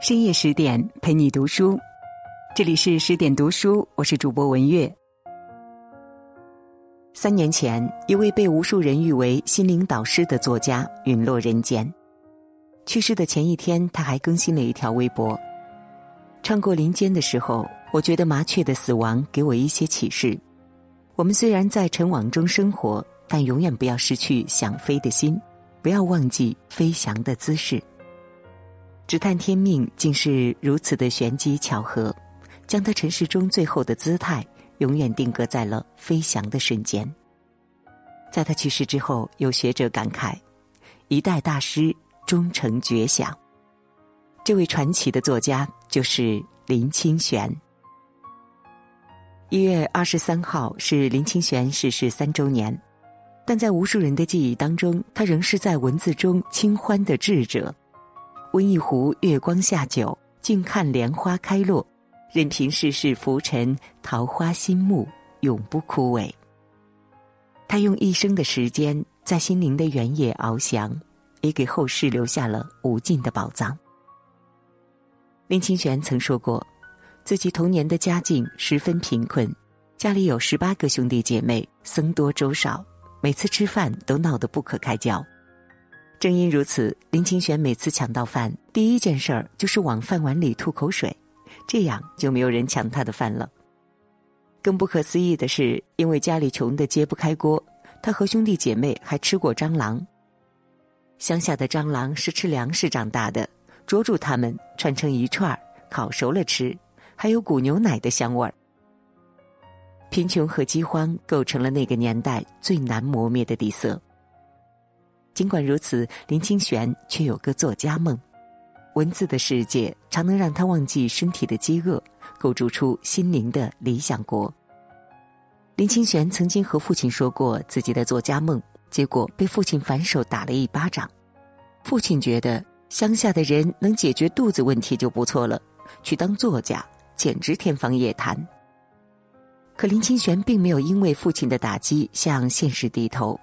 深夜十点陪你读书，这里是十点读书，我是主播文月。三年前，一位被无数人誉为心灵导师的作家陨落人间。去世的前一天，他还更新了一条微博：“穿过林间的时候，我觉得麻雀的死亡给我一些启示。我们虽然在尘网中生活，但永远不要失去想飞的心，不要忘记飞翔的姿势。”只叹天命竟是如此的玄机巧合，将他尘世中最后的姿态永远定格在了飞翔的瞬间。在他去世之后，有学者感慨：一代大师终成绝响。这位传奇的作家就是林清玄。一月二十三号是林清玄逝世三周年，但在无数人的记忆当中，他仍是在文字中清欢的智者。温一壶月光下酒，静看莲花开落，任凭世事浮沉，桃花心木永不枯萎。他用一生的时间在心灵的原野翱翔，也给后世留下了无尽的宝藏。林清玄曾说过，自己童年的家境十分贫困，家里有十八个兄弟姐妹，僧多粥少，每次吃饭都闹得不可开交。正因如此，林清玄每次抢到饭，第一件事儿就是往饭碗里吐口水，这样就没有人抢他的饭了。更不可思议的是，因为家里穷得揭不开锅，他和兄弟姐妹还吃过蟑螂。乡下的蟑螂是吃粮食长大的，捉住它们串成一串儿，烤熟了吃，还有股牛奶的香味儿。贫穷和饥荒构成了那个年代最难磨灭的底色。尽管如此，林清玄却有个作家梦，文字的世界常能让他忘记身体的饥饿，构筑出心灵的理想国。林清玄曾经和父亲说过自己的作家梦，结果被父亲反手打了一巴掌。父亲觉得乡下的人能解决肚子问题就不错了，去当作家简直天方夜谭。可林清玄并没有因为父亲的打击向现实低头。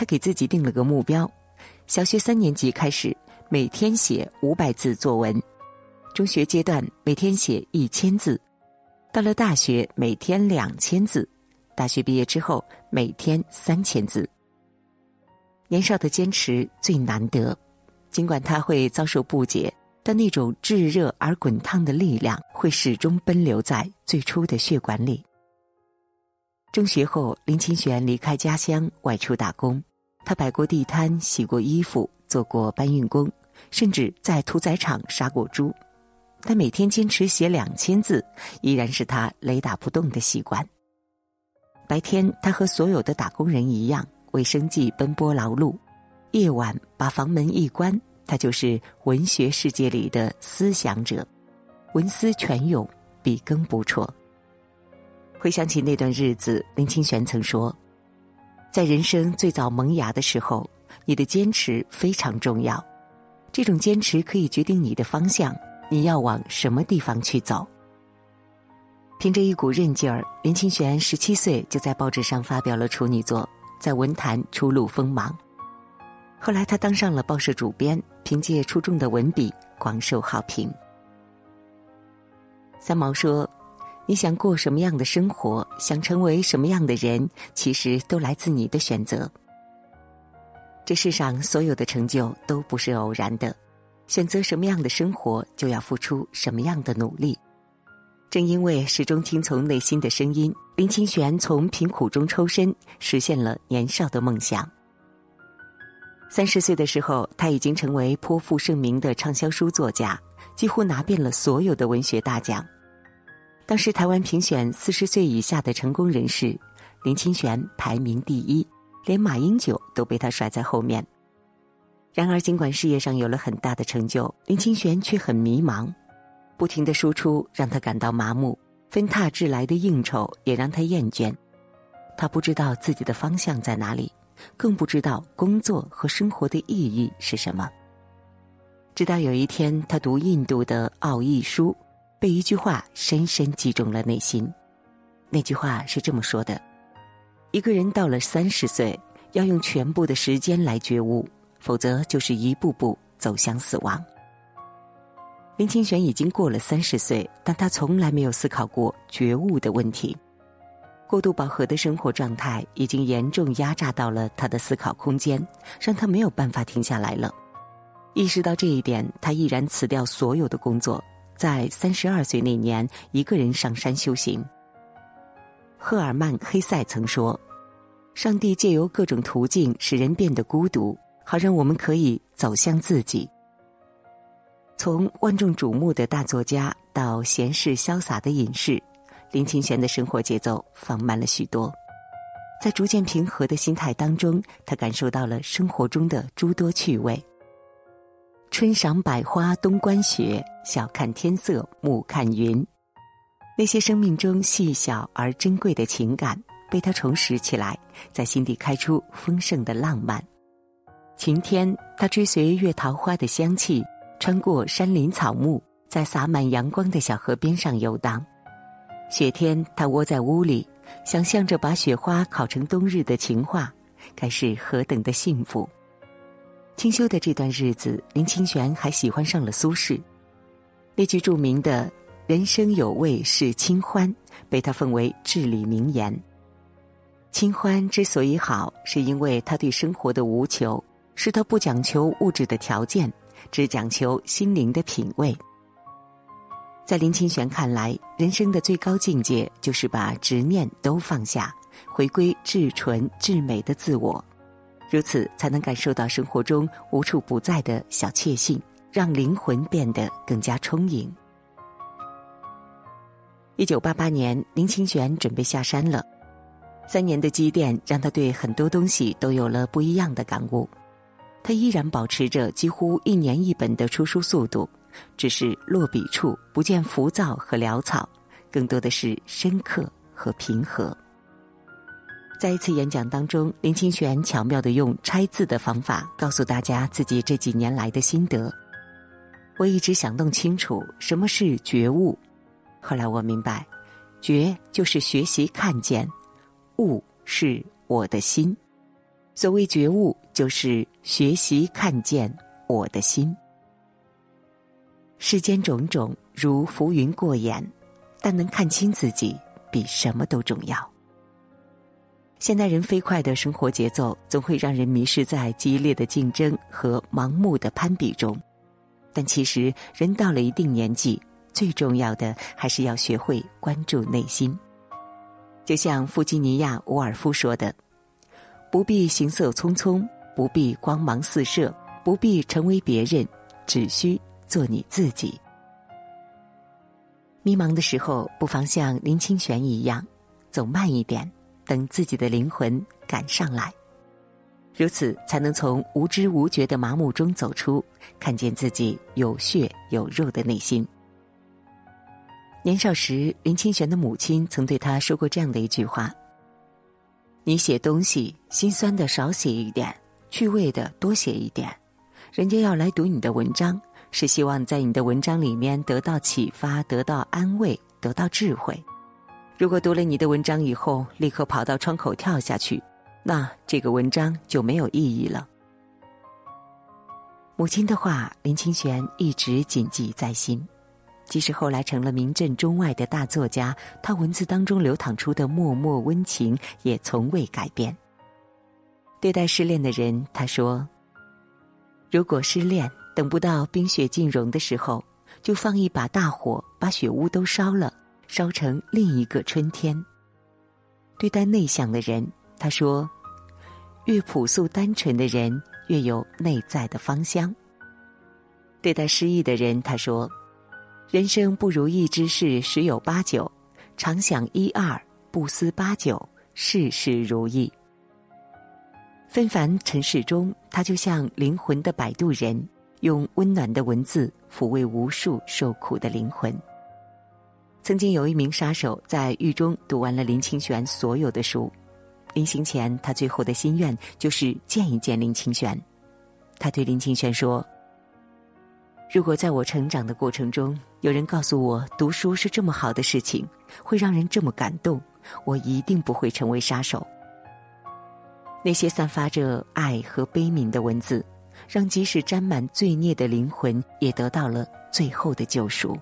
他给自己定了个目标：小学三年级开始，每天写五百字作文；中学阶段每天写一千字；到了大学每天两千字；大学毕业之后每天三千字。年少的坚持最难得，尽管他会遭受不解，但那种炙热而滚烫的力量会始终奔流在最初的血管里。中学后，林清玄离开家乡，外出打工。他摆过地摊，洗过衣服，做过搬运工，甚至在屠宰场杀过猪。他每天坚持写两千字，依然是他雷打不动的习惯。白天，他和所有的打工人一样，为生计奔波劳碌；夜晚，把房门一关，他就是文学世界里的思想者，文思泉涌，笔耕不辍。回想起那段日子，林清玄曾说。在人生最早萌芽的时候，你的坚持非常重要。这种坚持可以决定你的方向，你要往什么地方去走。凭着一股韧劲儿，林清玄十七岁就在报纸上发表了处女作，在文坛初露锋芒。后来他当上了报社主编，凭借出众的文笔广受好评。三毛说。你想过什么样的生活，想成为什么样的人，其实都来自你的选择。这世上所有的成就都不是偶然的，选择什么样的生活，就要付出什么样的努力。正因为始终听从内心的声音，林清玄从贫苦中抽身，实现了年少的梦想。三十岁的时候，他已经成为颇负盛名的畅销书作家，几乎拿遍了所有的文学大奖。当时台湾评选四十岁以下的成功人士，林清玄排名第一，连马英九都被他甩在后面。然而，尽管事业上有了很大的成就，林清玄却很迷茫，不停的输出让他感到麻木，分沓至来的应酬也让他厌倦。他不知道自己的方向在哪里，更不知道工作和生活的意义是什么。直到有一天，他读印度的奥义书。被一句话深深击中了内心，那句话是这么说的：一个人到了三十岁，要用全部的时间来觉悟，否则就是一步步走向死亡。林清玄已经过了三十岁，但他从来没有思考过觉悟的问题。过度饱和的生活状态已经严重压榨到了他的思考空间，让他没有办法停下来了。意识到这一点，他毅然辞掉所有的工作，在三十二岁那年，一个人上山修行。赫尔曼·黑塞曾说：“上帝借由各种途径使人变得孤独，好让我们可以走向自己。”从万众瞩目的大作家到闲适潇洒的隐士，林清玄的生活节奏放慢了许多。在逐渐平和的心态当中，他感受到了生活中的诸多趣味。春赏百花，冬观雪，晓看天色，暮看云。那些生命中细小而珍贵的情感被他重拾起来，在心底开出丰盛的浪漫。晴天，他追随月桃花的香气。穿过山林草木，在洒满阳光的小河边上游荡。雪天，他窝在屋里，想象着把雪花烤成冬日的情话，该是何等的幸福！清修的这段日子，林清玄还喜欢上了苏轼。那句著名的“人生有味是清欢”，被他奉为至理名言。清欢之所以好，是因为他对生活的无求，是他不讲求物质的条件。只讲求心灵的品味。在林清玄看来，人生的最高境界就是把执念都放下，回归至纯至美的自我，如此才能感受到生活中无处不在的小确幸，让灵魂变得更加充盈。一九八八年，林清玄准备下山了，三年的积淀让他对很多东西都有了不一样的感悟。他依然保持着几乎一年一本的出书速度，只是落笔处不见浮躁和潦草，更多的是深刻和平和。在一次演讲当中，林清玄巧妙的用拆字的方法告诉大家自己这几年来的心得。我一直想弄清楚什么是觉悟，后来我明白，觉就是学习看见，悟是我的心。所谓觉悟，就是学习看见我的心。世间种种如浮云过眼，但能看清自己，比什么都重要。现代人飞快的生活节奏，总会让人迷失在激烈的竞争和盲目的攀比中。但其实，人到了一定年纪，最重要的还是要学会关注内心。就像弗吉尼亚·伍尔夫说的。不必行色匆匆，不必光芒四射，不必成为别人，只需做你自己。迷茫的时候，不妨像林清玄一样，走慢一点，等自己的灵魂赶上来，如此才能从无知无觉的麻木中走出，看见自己有血有肉的内心。年少时，林清玄的母亲曾对他说过这样的一句话。你写东西，心酸的少写一点，趣味的多写一点。人家要来读你的文章，是希望在你的文章里面得到启发、得到安慰、得到智慧。如果读了你的文章以后，立刻跑到窗口跳下去，那这个文章就没有意义了。母亲的话，林清玄一直谨记在心。即使后来成了名震中外的大作家，他文字当中流淌出的脉脉温情也从未改变。对待失恋的人，他说：“如果失恋等不到冰雪尽融的时候，就放一把大火，把雪屋都烧了，烧成另一个春天。”对待内向的人，他说：“越朴素单纯的人，越有内在的芳香。”对待失意的人，他说。人生不如意之事十有八九，常想一二，不思八九，事事如意。纷繁尘世中，他就像灵魂的摆渡人，用温暖的文字抚慰无数受苦的灵魂。曾经有一名杀手在狱中读完了林清玄所有的书，临行前，他最后的心愿就是见一见林清玄。他对林清玄说。如果在我成长的过程中，有人告诉我读书是这么好的事情，会让人这么感动，我一定不会成为杀手。那些散发着爱和悲悯的文字，让即使沾满罪孽的灵魂也得到了最后的救赎。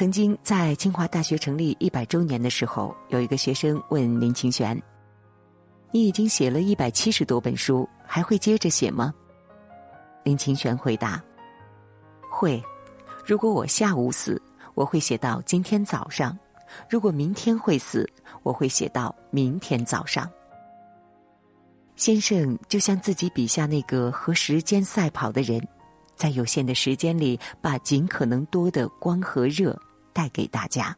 曾经在清华大学成立一百周年的时候，有一个学生问林清玄：“你已经写了一百七十多本书，还会接着写吗？”林清玄回答：“会。如果我下午死，我会写到今天早上；如果明天会死，我会写到明天早上。”先生就像自己笔下那个和时间赛跑的人。在有限的时间里，把尽可能多的光和热带给大家。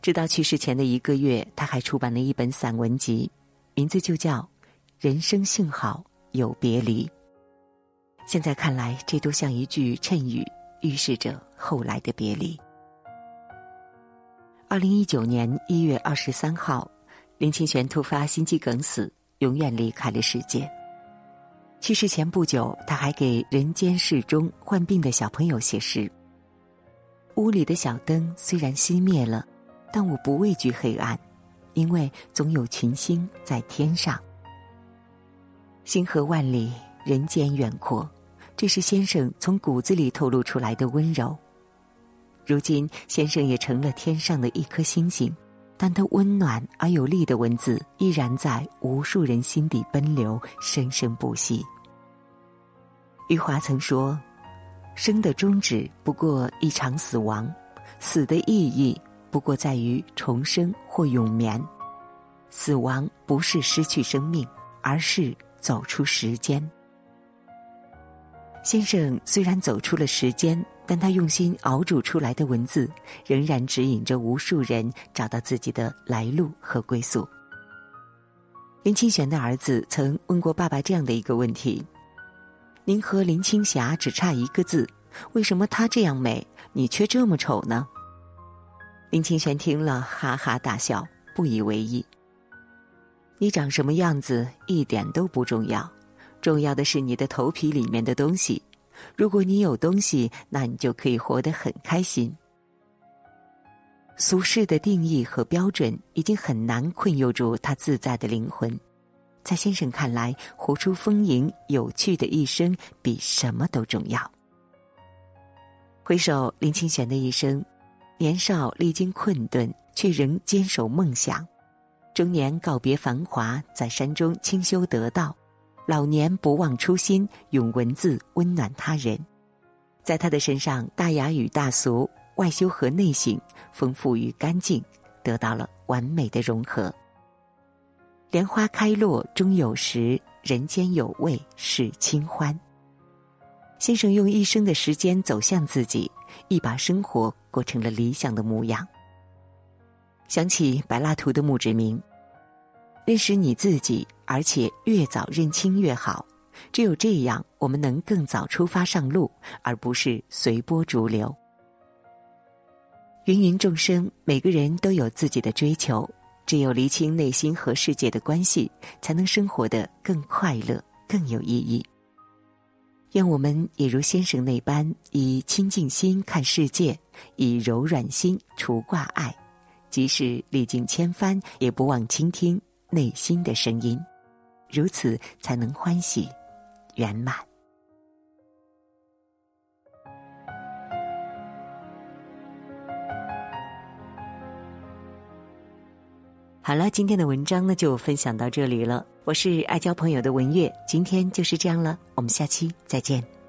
直到去世前的一个月，他还出版了一本散文集，名字就叫《人生幸好有别离》。现在看来，这都像一句谶语，预示着后来的别离。二零一九年一月二十三号，林清玄突发心肌梗死，永远离开了世界。去世前不久，他还给人间世中患病的小朋友写诗。屋里的小灯虽然熄灭了，但我不畏惧黑暗，因为总有群星在天上。星河万里，人间远阔，这是先生从骨子里透露出来的温柔。如今，先生也成了天上的一颗星星，但他温暖而有力的文字依然在无数人心底奔流，生生不息。余华曾说：“生的终止不过一场死亡，死的意义不过在于重生或永眠。死亡不是失去生命，而是走出时间。”先生虽然走出了时间，但他用心熬煮出来的文字，仍然指引着无数人找到自己的来路和归宿。林清玄的儿子曾问过爸爸这样的一个问题。您和林青霞只差一个字，为什么她这样美，你却这么丑呢？林清玄听了哈哈大笑，不以为意。你长什么样子一点都不重要，重要的是你的头皮里面的东西。如果你有东西，那你就可以活得很开心。俗世的定义和标准已经很难困囿住他自在的灵魂。在先生看来，活出丰盈有趣的一生比什么都重要。回首林清玄的一生，年少历经困顿，却仍坚守梦想；中年告别繁华，在山中清修得道；老年不忘初心，用文字温暖他人。在他的身上，大雅与大俗、外修和内省、丰富与干净，得到了完美的融合。莲花开落终有时，人间有味是清欢。先生用一生的时间走向自己，一把生活过成了理想的模样。想起柏拉图的墓志铭：“认识你自己，而且越早认清越好。只有这样，我们能更早出发上路，而不是随波逐流。”芸芸众生，每个人都有自己的追求。只有厘清内心和世界的关系，才能生活得更快乐、更有意义。愿我们也如先生那般，以清净心看世界，以柔软心除挂碍，即使历经千帆，也不忘倾听内心的声音。如此，才能欢喜圆满。好了，今天的文章呢就分享到这里了。我是爱交朋友的文月，今天就是这样了，我们下期再见。